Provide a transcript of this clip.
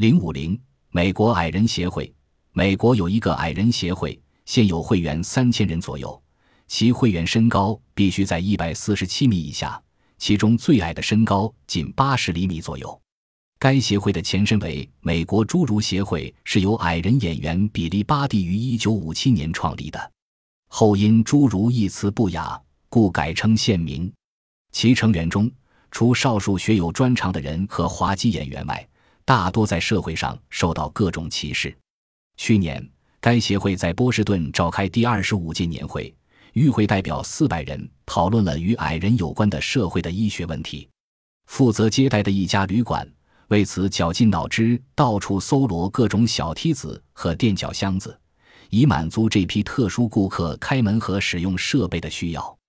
零五零，美国矮人协会。美国有一个矮人协会，现有会员三千人左右，其会员身高必须在一百四十七米以下，其中最矮的身高仅八十厘米左右。该协会的前身为美国侏儒协会，是由矮人演员比利·巴蒂于一九五七年创立的，后因“侏儒”一词不雅，故改称现名。其成员中，除少数学有专长的人和滑稽演员外，大多在社会上受到各种歧视。去年，该协会在波士顿召开第二十五届年会，与会代表四百人讨论了与矮人有关的社会的医学问题。负责接待的一家旅馆。为此绞尽脑汁，到处搜罗各种小梯子和垫脚箱子，以满足这批特殊顾客开门和使用设备的需要。